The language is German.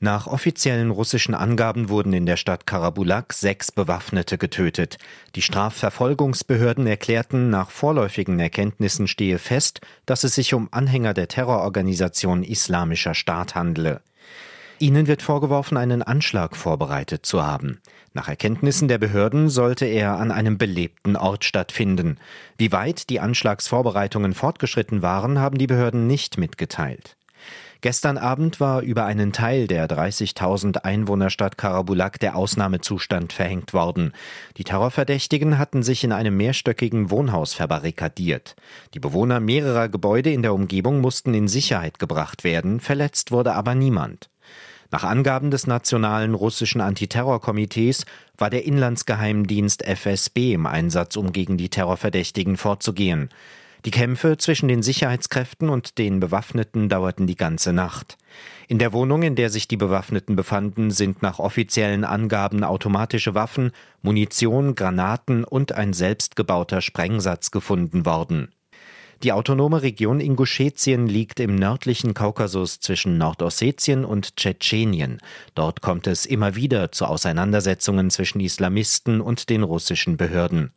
Nach offiziellen russischen Angaben wurden in der Stadt Karabulak sechs Bewaffnete getötet. Die Strafverfolgungsbehörden erklärten, nach vorläufigen Erkenntnissen stehe fest, dass es sich um Anhänger der Terrororganisation Islamischer Staat handele. Ihnen wird vorgeworfen, einen Anschlag vorbereitet zu haben. Nach Erkenntnissen der Behörden sollte er an einem belebten Ort stattfinden. Wie weit die Anschlagsvorbereitungen fortgeschritten waren, haben die Behörden nicht mitgeteilt. Gestern Abend war über einen Teil der 30.000 Einwohnerstadt Karabulak der Ausnahmezustand verhängt worden. Die Terrorverdächtigen hatten sich in einem mehrstöckigen Wohnhaus verbarrikadiert. Die Bewohner mehrerer Gebäude in der Umgebung mussten in Sicherheit gebracht werden, verletzt wurde aber niemand. Nach Angaben des Nationalen Russischen Antiterrorkomitees war der Inlandsgeheimdienst FSB im Einsatz, um gegen die Terrorverdächtigen vorzugehen. Die Kämpfe zwischen den Sicherheitskräften und den Bewaffneten dauerten die ganze Nacht. In der Wohnung, in der sich die Bewaffneten befanden, sind nach offiziellen Angaben automatische Waffen, Munition, Granaten und ein selbstgebauter Sprengsatz gefunden worden. Die autonome Region Inguschetien liegt im nördlichen Kaukasus zwischen Nordossetien und Tschetschenien. Dort kommt es immer wieder zu Auseinandersetzungen zwischen Islamisten und den russischen Behörden.